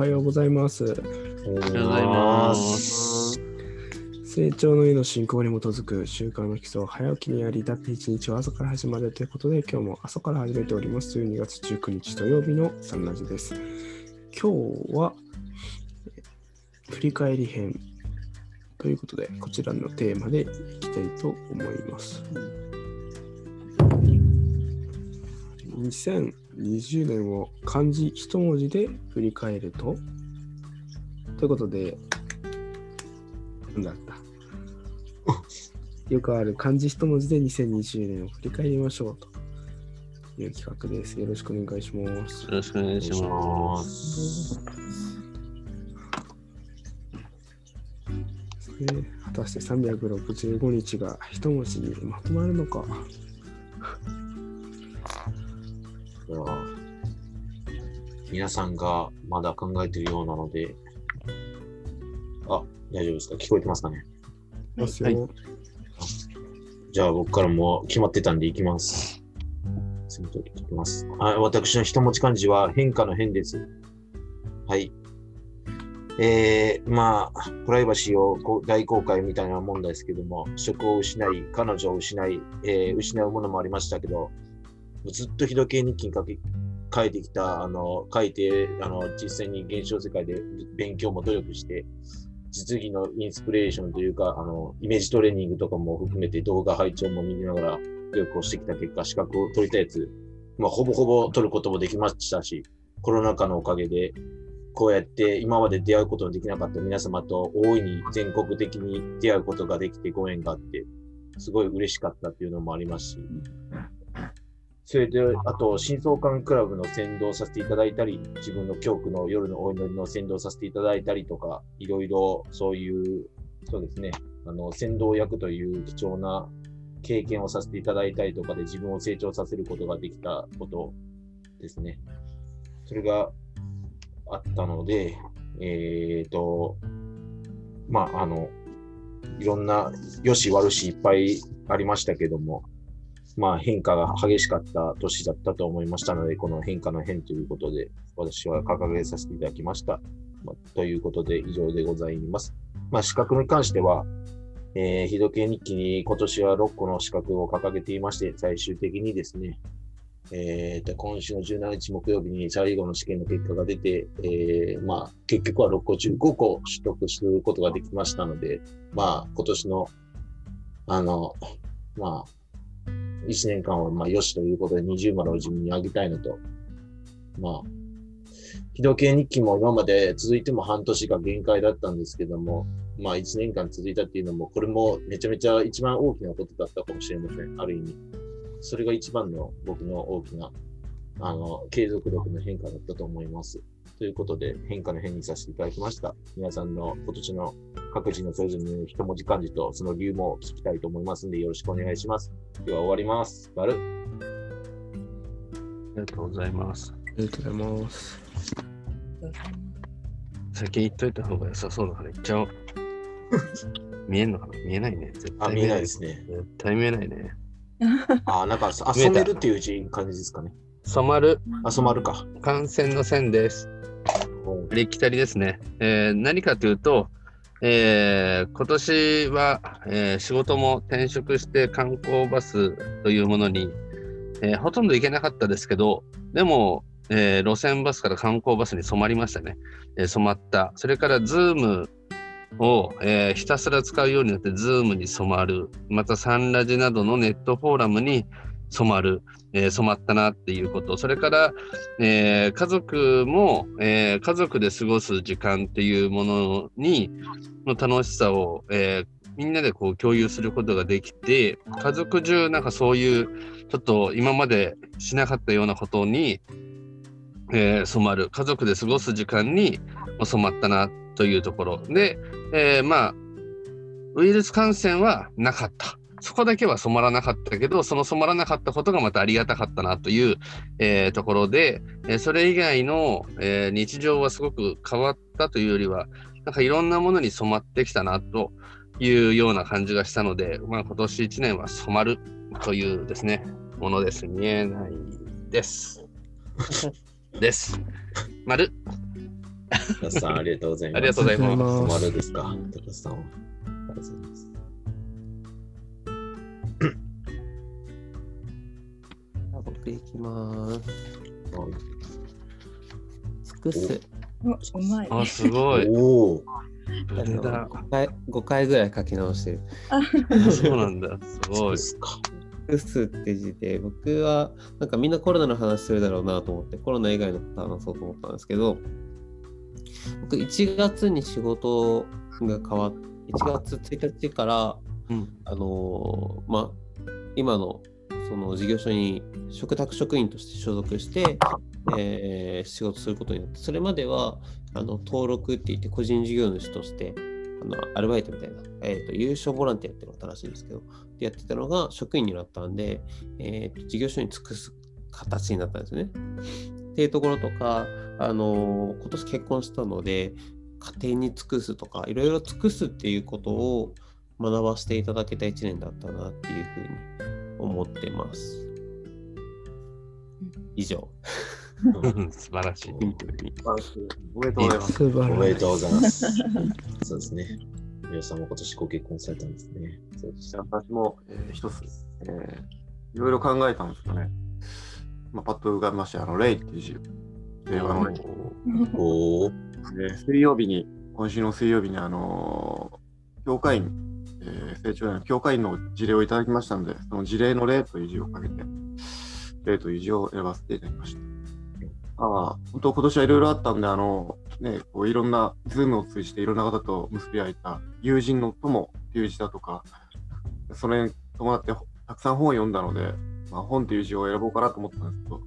はようございます。おはようございます。成長の意の進行に基づく習慣の基礎は早起きにあり、だって一日は朝から始まるということで、今日も朝から始めております。12月19日土曜日のサンラジです。今日は、振り返り編ということで、こちらのテーマでいきたいと思います。2020年を漢字一文字で振り返るとということで、なんだ？った。よくある漢字一文字で2020年を振り返りましょうという企画です。よろしくお願いします。よろしくお願いします。えー果たして365日が一文字にまとまるのか。では皆さんがまだ考えているようなので、あ、大丈夫ですか？聞こえてますかね？ますよ。じゃあ僕からも決まってたんでいきます。きます。はい、私の一文字漢字は変化の変です。はい。えー、まあ、プライバシーをこう大公開みたいなもんですけども、職を失い、彼女を失い、えー失うものもありましたけど、ずっと日時計日記に書き書いてきた、あの、書いて、あの、実際に現象世界で勉強も努力して、実技のインスピレーションというか、あの、イメージトレーニングとかも含めて動画配置も見ながら努力をしてきた結果、資格を取りたいやつ、まあ、ほぼほぼ取ることもできましたし、コロナ禍のおかげで、こうやって今まで出会うことのできなかった皆様と大いに全国的に出会うことができてご縁があって、すごい嬉しかったっていうのもありますし、それで、あと、新相関クラブの先導させていただいたり、自分の教区の夜のお祈りの先導させていただいたりとか、いろいろそういう、そうですね、あの、先導役という貴重な経験をさせていただいたりとかで自分を成長させることができたことですね。それがあったので、えっ、と、まあ、あの、いろんな良し悪しいっぱいありましたけども、まあ変化が激しかった年だったと思いましたので、この変化の変ということで、私は掲げさせていただきました。まあということで以上でございます。まあ資格に関しては、えー、日時計日記に今年は6個の資格を掲げていまして、最終的にですね、えーと、今週の17日木曜日に最後の試験の結果が出て、えーまあ結局は6個中5個取得することができましたので、まあ今年の、あの、まあ、1年間はまあよしということで20丸を自分にあげたいのと、まあ、日時計日記も今まで続いても半年が限界だったんですけども、まあ1年間続いたっていうのも、これもめちゃめちゃ一番大きなことだったかもしれません、ある意味。それが一番の僕の大きな、あの、継続力の変化だったと思います。ということで、変化の変にさせていただきました。皆さんの今年の各自のそれぞれの一文字漢字とその理由も聞きたいと思いますので、よろしくお願いします。では終わります。バルありがとうございます。ありがとうございます。先言っといた方が良さそうだから言っちゃおう。見えんのかな？見えないね。絶あ、対見えないですね。絶対見えないね。あ、なんか、あ、染めるっていう字感じですかね。染まるあ、染まるか。感染の染です。ありきたりですね。えー何かというと、えー今年は、えー仕事も転職して観光バスというものに、えーほとんど行けなかったですけど、でも、え路線バスから観光バスに染まりましたね。え染まった。それから、ズームを、えひたすら使うようになって、ズームに染まる。また、サンラジなどのネットフォーラムに染まる。えー染まったなっていうこと。それから、えー家族も、えー家族で過ごす時間っていうものにの楽しさを、えみんなでこう共有することができて家族中なんかそういうちょっと今までしなかったようなことに、え染まる家族で過ごす時間に染まったなというところで、えまあウイルス感染はなかった。そこだけは染まらなかったけど、その染まらなかったことがまたありがたかったなという、えーところで、えーそれ以外の、えー日常はすごく変わったというよりは、なんかいろんなものに染まってきたなというような感じがしたので、まあ、今年1年は染まるというですね、ものです。見えないです。です。丸。高橋さん、ありがとうございます。ありがとうございます。ます。丸ですか、高橋さんは。ありがとうございきます。はい尽くす。おうまい。あ、すごい。おお、ブレだ。5回 ,5 回ぐらい書き直してる。そうなんだ。すごいそうで。すか。尽くすって字で、僕はなんかみんなコロナの話するだろうなと思って、コロナ以外のこと話そうと思ったんですけど、僕1月に仕事が変わっ1月1日から、うん。あのーまあ、今のその事業所に嘱託職員として所属して、えー仕事することになって、それまではあの登録って言って個人事業主としてあのアルバイトみたいな、えーと、優勝ボランティアっていうのが正しいんですけど、でやってたのが職員になったんで、えーと事業所に尽くす形になったんですね。っていうところとか、あの今年結婚したので、家庭に尽くすとか、いろいろ尽くすっていうことを学ばせていただけた1年だったなっていうふうに思ってます。以上。素晴らしい。おめでとうございます。素晴らしい。おめでとうございます。そうですね。皆さんも今年ご結婚されたんですね。そうです私も、えー一つ、えーいろいろ考えたんですよね。まあ、パッと浮かびました。あの、レイっていう字。令和のレイ。おお、で水曜日に、今週の水曜日に、あのー教会員、えー成長の教会員の事例をいただきましたので、その事例の例という字をかけて、例という字を選ばせていただきました。ああ、本当今年はいろいろあったんで、あの、ね、こういろんな、ズームを通じていろんな方と結び合えた友人の友っていう字だとか、それに伴ってたくさん本を読んだので、まあ、本っていう字を選ぼうかなと思ったんですけど、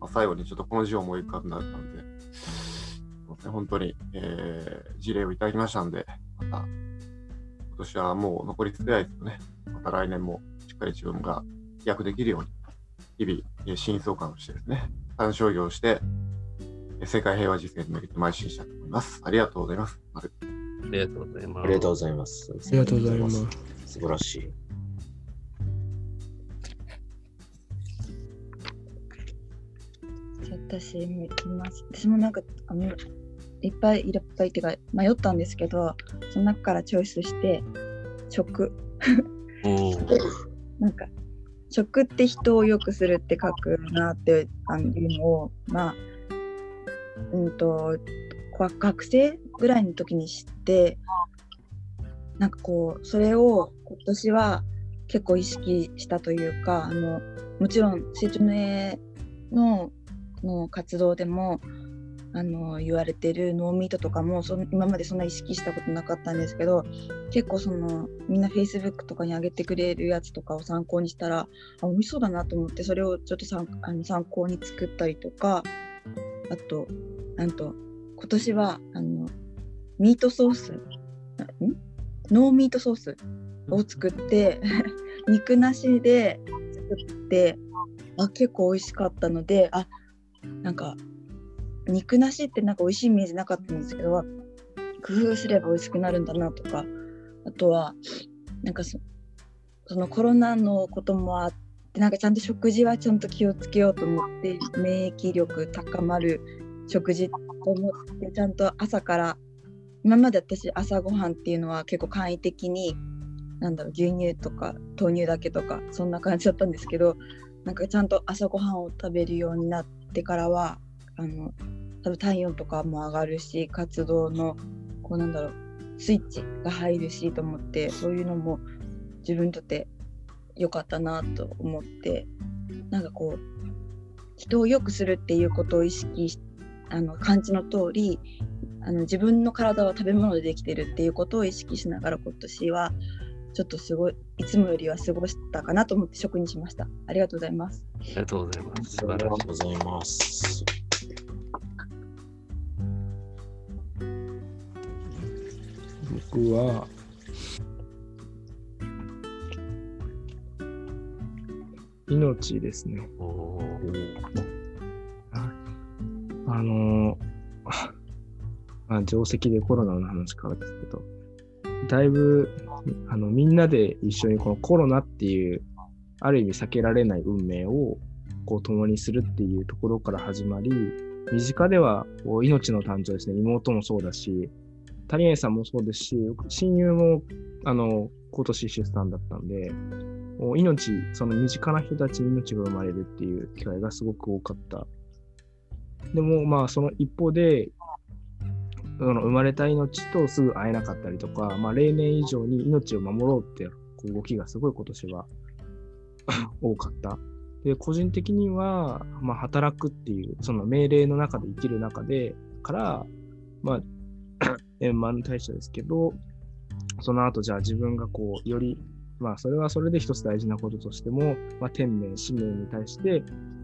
まあ、最後にちょっとこの字を思い浮かんだので、本当に、えー、事例をいただきましたんで、また、今年はもう残り少ないですよね。また来年もしっかり自分が飛躍できるように、日々、えー新相関をしてですね、単商業をして、えー世界平和実現に向けて邁進したいと思います。ありがとうございます。丸ありがとうございます。ありがとうございます。あありがとうございます。素晴らしい。私も行きます。私もなんかあのいっぱいいっぱいっていうか迷ったんですけど、その中からチョイスして食。なんか食って人を良くするって書くなってあのいうのをまあうんとこ学生ぐらいの時に知ってなんかこうそれを今年は結構意識したというかあのもちろん成長の絵のの活動でもあの言われてるノーミートとかもそ今までそんな意識したことなかったんですけど結構そのみんな Facebook とかに上げてくれるやつとかを参考にしたらあ美味しそうだなと思ってそれをちょっと参あの参考に作ったりとかあとなんと今年はあのミートソースん？ノーミートソースを作って 肉なしで作ってあ結構美味しかったのであなんか肉なしってなんか美味しいイメージなかったんですけど工夫すれば美味しくなるんだなとかあとはなんかそそのコロナのこともあってなんかちゃんと食事はちゃんと気をつけようと思って免疫力高まる食事と思ってちゃんと朝から今まで私朝ごはんっていうのは結構簡易的になんだろう牛乳とか豆乳だけとかそんな感じだったんですけどなんかちゃんと朝ごはんを食べるようになってからはあの多分体温とかも上がるし活動のこうなんだろうスイッチが入るしと思ってそういうのも自分にとって良かったなと思ってなんかこう人を良くするっていうことを意識しあの感じの通りあの自分の体は食べ物でできてるっていうことを意識しながら今年はちょっとすごいいつもよりは過ごしたかなと思って食にしましたありがとうございますありがとうございます。素晴らしがとうございます。僕は、命ですね。あのー まあ、定石でコロナの話からですけど、だいぶあのみんなで一緒にこのコロナっていう、ある意味避けられない運命をこう共にするっていうところから始まり、身近ではこう命の誕生ですね、妹もそうだし、谷江さんもそうですし、親友もあの今年出産だったんで、もう命、その身近な人たちに命が生まれるっていう機会がすごく多かった。でも、まあ、その一方で、その生まれた命とすぐ会えなかったりとか、まあ、例年以上に命を守ろうってこう動きがすごい今年は 多かった。で、個人的には、まあ、働くっていう、その命令の中で生きる中で、から、まあ、円満対象ですけど、その後、じゃあ自分がこう、より、まあ、それはそれで一つ大事なこととしても、まあ、天命、使命に対して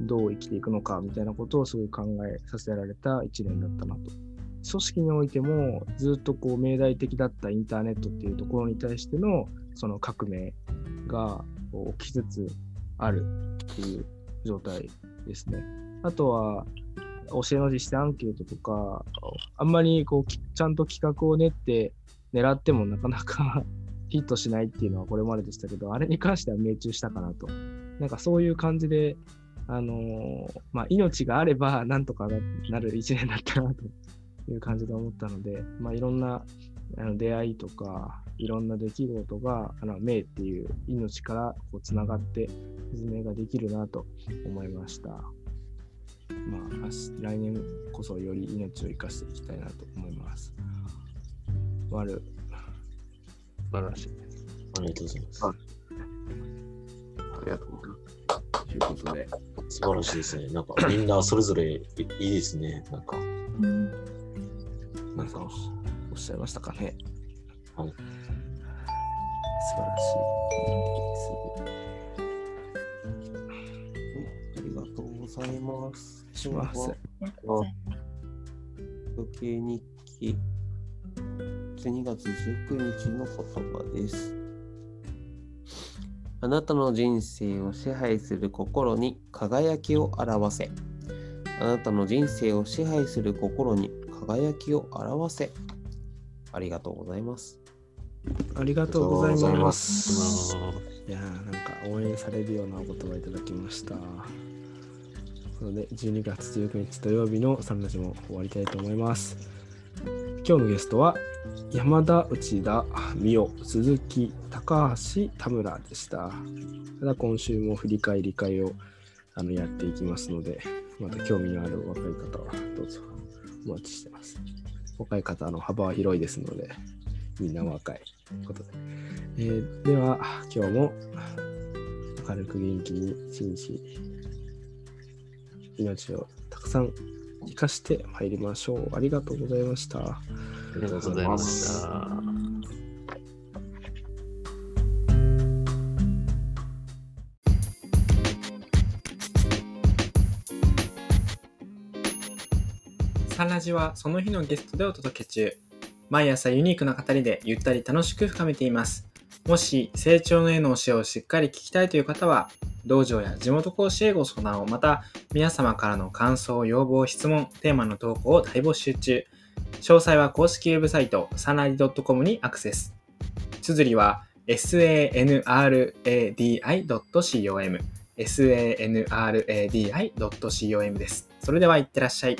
どう生きていくのかみたいなことをすごい考えさせられた一年だったなと。組織においてもずっとこう命題的だったインターネットっていうところに対してのその革命が起きつつあるっていう状態ですね。あとは教えの実践アンケートとか、あんまりこうきちゃんと企画を練って狙ってもなかなか ヒットしないっていうのはこれまででしたけど、あれに関しては命中したかなと。なんかそういう感じで、あのーまあ、命があればなんとかななる一年だったなという感じで思ったので、まあ、いろんなあの出会いとか、いろんな出来事が、あの命っていう命からこうつながって説明ができるなと思いました。まあ、明日来年こそより命を生かしていきたいなと思います。わる、素晴らしい。ありがとうございます。ありがとうございます。ということで、素晴らしいですね。なんかみんなそれぞれいいいですね。なんか。うんなんかおっしゃいましたかね。はい素晴らしございます。します。あ時計日記12月19日の言葉です。あなたの人生を支配する心に輝きを表せ。あなたの人生を支配する心に輝きを表せ。ありがとうございます。ありがとうございま。すいやなんか応援されるようなお言葉いただきました。なので、12月19日土曜日のサンラジも終わりたいと思います。今日のゲストは、山田、内田、美代、鈴木、高橋、田村でした。ただ今週も振り返り会をあのやっていきますので、また興味のある若い方はどうぞお待ちしてます。若い方の幅は広いですので、みんな若いことで。えーでは、今日も明るく元気に一日、命をたくさん生かしてまいりましょう。ありがとうございました。ありがとうございました。サンラジはその日のゲストでお届け中。毎朝ユニークな語りでゆったり楽しく深めています。もし成長の絵の教えをしっかり聞きたいという方は、道場や地元講師へご相談を、また皆様からの感想、要望、質問、テーマの投稿を大募集中。詳細は公式ウェブサイト、サナリ .com にアクセス。綴りは sanradi.com sanradi.com です。それではいってらっしゃい。